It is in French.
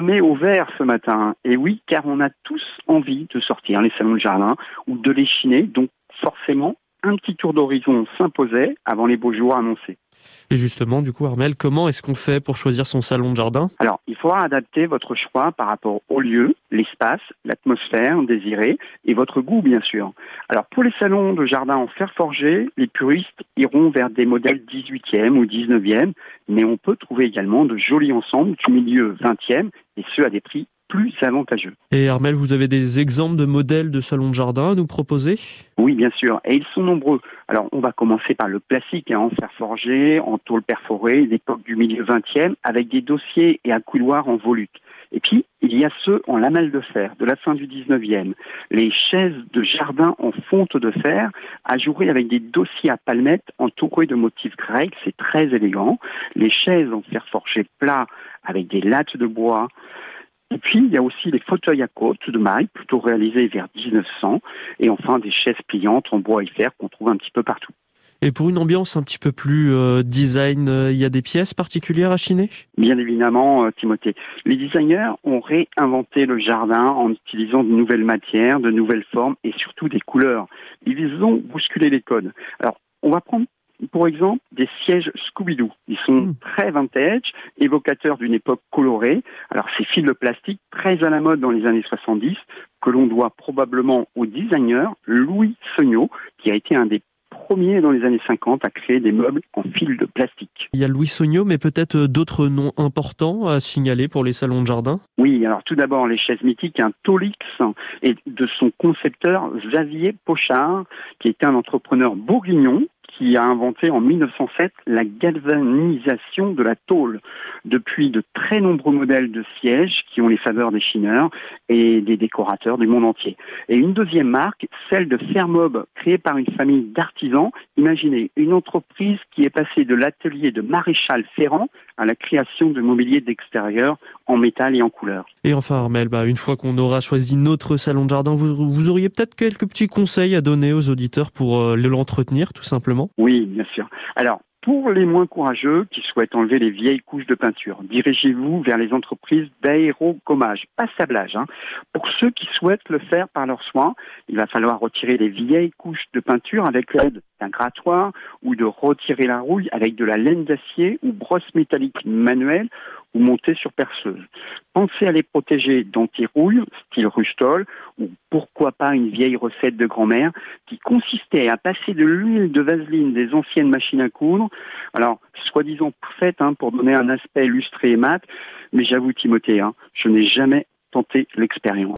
met au vert ce matin. Et oui, car on a tous envie de sortir les salons de jardin ou de les chiner. Donc forcément, un petit tour d'horizon s'imposait avant les beaux jours annoncés. Et justement, du coup, Armel, comment est-ce qu'on fait pour choisir son salon de jardin? Alors, il faudra adapter votre choix par rapport au lieu, l'espace, l'atmosphère désirée et votre goût, bien sûr. Alors, pour les salons de jardin en fer forgé, les puristes iront vers des modèles 18e ou 19e, mais on peut trouver également de jolis ensembles du milieu 20e et ceux à des prix plus avantageux. Et Armel, vous avez des exemples de modèles de salons de jardin à nous proposer? Oui, bien sûr, et ils sont nombreux. Alors, on va commencer par le classique, hein, en fer forgé, en tôle perforée, d'époque du milieu 20e, avec des dossiers et un couloir en volute. Et puis, il y a ceux en lamelles de fer, de la fin du 19e. Les chaises de jardin en fonte de fer, ajourées avec des dossiers à palmettes entourés de motifs grecs, c'est très élégant. Les chaises en fer forgé plat avec des lattes de bois, et puis, il y a aussi les fauteuils à côte de maille, plutôt réalisés vers 1900, et enfin des chaises pliantes en bois et fer qu'on trouve un petit peu partout. Et pour une ambiance un petit peu plus euh, design, euh, il y a des pièces particulières à chiner? Bien évidemment, euh, Timothée. Les designers ont réinventé le jardin en utilisant de nouvelles matières, de nouvelles formes et surtout des couleurs. Ils ont bousculé les codes. Alors, on va prendre pour exemple, des sièges Scooby-Doo. Ils sont hmm. très vintage, évocateurs d'une époque colorée. Alors, ces fils de plastique très à la mode dans les années 70, que l'on doit probablement au designer Louis Sognot, qui a été un des premiers dans les années 50 à créer des meubles en fil de plastique. Il y a Louis Sognot, mais peut-être euh, d'autres noms importants à signaler pour les salons de jardin? Oui, alors tout d'abord les chaises mythiques, un Tolix et de son concepteur Xavier Pochard, qui était un entrepreneur bourguignon qui a inventé en 1907 la galvanisation de la tôle. Depuis, de très nombreux modèles de sièges qui ont les faveurs des chineurs et des décorateurs du monde entier. Et une deuxième marque, celle de Fermob, créée par une famille d'artisans. Imaginez une entreprise qui est passée de l'atelier de maréchal Ferrand à la création de mobilier d'extérieur en métal et en couleur. Et enfin, Armel, bah, une fois qu'on aura choisi notre salon de jardin, vous, auriez peut-être quelques petits conseils à donner aux auditeurs pour euh, l'entretenir, tout simplement Oui, bien sûr. Alors, pour les moins courageux qui souhaitent enlever les vieilles couches de peinture, dirigez-vous vers les entreprises d'aérocommage, pas sablage. Hein. Pour ceux qui souhaitent le faire par leurs soins, il va falloir retirer les vieilles couches de peinture avec l'aide d'un grattoir ou de retirer la rouille avec de la laine d'acier ou brosse métallique manuelle ou sur perceuse. Pensez à les protéger d'anti-rouille, style Rustol, ou pourquoi pas une vieille recette de grand-mère qui consistait à passer de l'huile de vaseline des anciennes machines à coudre, alors soi-disant faite hein, pour donner un aspect illustré et mat, mais j'avoue Timothée, hein, je n'ai jamais tenté l'expérience.